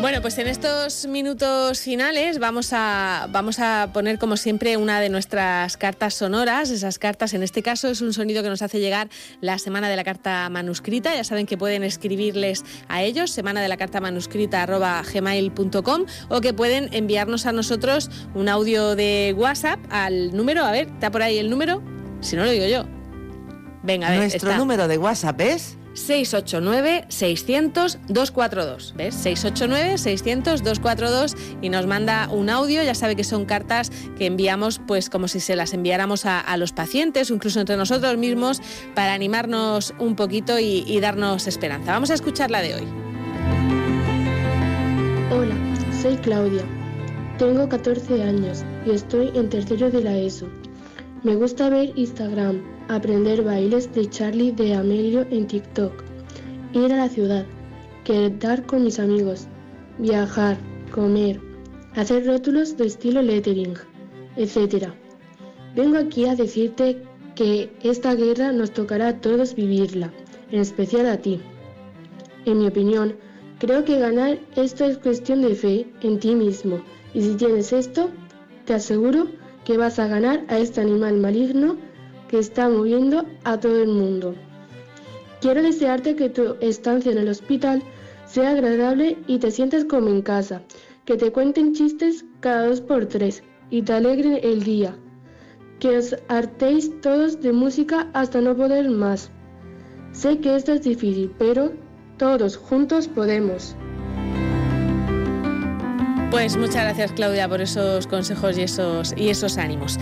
Bueno, pues en estos minutos finales vamos a, vamos a poner como siempre una de nuestras cartas sonoras. Esas cartas, en este caso, es un sonido que nos hace llegar la semana de la carta manuscrita. Ya saben que pueden escribirles a ellos, semana de la carta manuscrita gmail.com o que pueden enviarnos a nosotros un audio de WhatsApp al número, a ver, ¿está por ahí el número? Si no lo digo yo. Venga, a ver. Nuestro número de WhatsApp es 689-600-242. ¿Ves? 689-600-242 y nos manda un audio. Ya sabe que son cartas que enviamos pues como si se las enviáramos a, los pacientes o incluso entre nosotros mismos para animarnos un poquito y, y darnos esperanza. Vamos a escuchar la de hoy. Hola, soy Claudia. Tengo 14 años y estoy en tercero de la ESO. Me gusta ver Instagram, aprender bailes de Charlie de Amelio en TikTok, ir a la ciudad, quedar con mis amigos, viajar, comer, hacer rótulos de estilo lettering, etc. Vengo aquí a decirte que esta guerra nos tocará a todos vivirla, en especial a ti. En mi opinión, creo que ganar esto es cuestión de fe en ti mismo, y si tienes esto, te aseguro que vas a ganar a este animal maligno que está moviendo a todo el mundo. Quiero desearte que tu estancia en el hospital sea agradable y te sientas como en casa, que te cuenten chistes cada dos por tres y te alegren el día, que os hartéis todos de música hasta no poder más. Sé que esto es difícil, pero todos juntos podemos. Pues muchas gracias Claudia por esos consejos y esos, y esos ánimos.